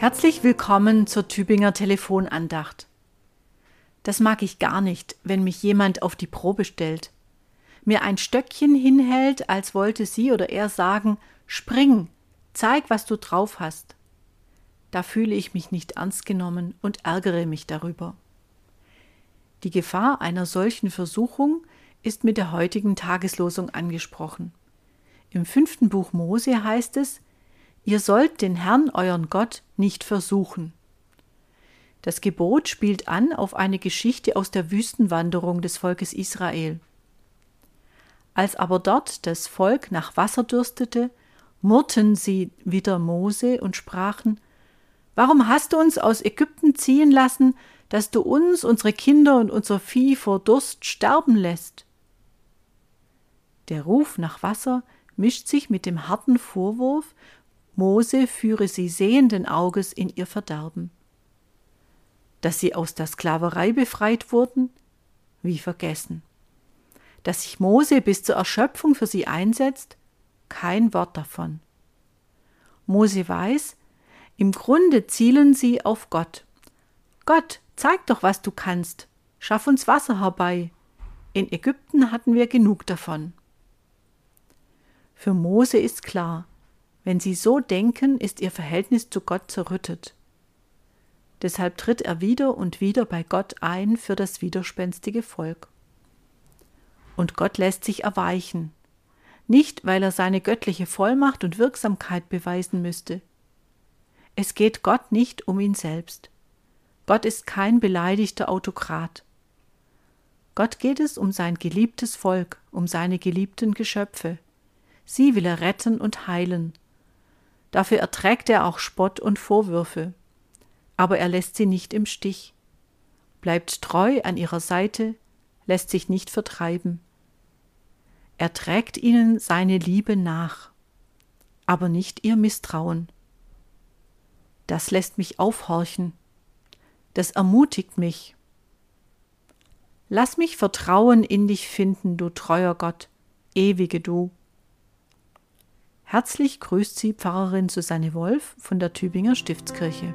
Herzlich willkommen zur Tübinger Telefonandacht. Das mag ich gar nicht, wenn mich jemand auf die Probe stellt, mir ein Stöckchen hinhält, als wollte sie oder er sagen, spring, zeig, was du drauf hast. Da fühle ich mich nicht ernst genommen und ärgere mich darüber. Die Gefahr einer solchen Versuchung ist mit der heutigen Tageslosung angesprochen. Im fünften Buch Mose heißt es, Ihr sollt den Herrn euren Gott nicht versuchen. Das Gebot spielt an auf eine Geschichte aus der Wüstenwanderung des Volkes Israel. Als aber dort das Volk nach Wasser dürstete, murrten sie wieder Mose und sprachen, Warum hast du uns aus Ägypten ziehen lassen, dass du uns, unsere Kinder und unser Vieh vor Durst sterben lässt? Der Ruf nach Wasser mischt sich mit dem harten Vorwurf Mose führe sie sehenden Auges in ihr Verderben. Dass sie aus der Sklaverei befreit wurden, wie vergessen. Dass sich Mose bis zur Erschöpfung für sie einsetzt, kein Wort davon. Mose weiß, im Grunde zielen sie auf Gott. Gott, zeig doch, was du kannst. Schaff uns Wasser herbei. In Ägypten hatten wir genug davon. Für Mose ist klar, wenn sie so denken, ist ihr Verhältnis zu Gott zerrüttet. Deshalb tritt er wieder und wieder bei Gott ein für das widerspenstige Volk. Und Gott lässt sich erweichen, nicht weil er seine göttliche Vollmacht und Wirksamkeit beweisen müsste. Es geht Gott nicht um ihn selbst. Gott ist kein beleidigter Autokrat. Gott geht es um sein geliebtes Volk, um seine geliebten Geschöpfe. Sie will er retten und heilen, Dafür erträgt er auch Spott und Vorwürfe. Aber er lässt sie nicht im Stich, bleibt treu an ihrer Seite, lässt sich nicht vertreiben. Er trägt ihnen seine Liebe nach, aber nicht ihr Misstrauen. Das lässt mich aufhorchen, das ermutigt mich. Lass mich Vertrauen in dich finden, du treuer Gott, ewige du. Herzlich grüßt Sie Pfarrerin Susanne Wolf von der Tübinger Stiftskirche.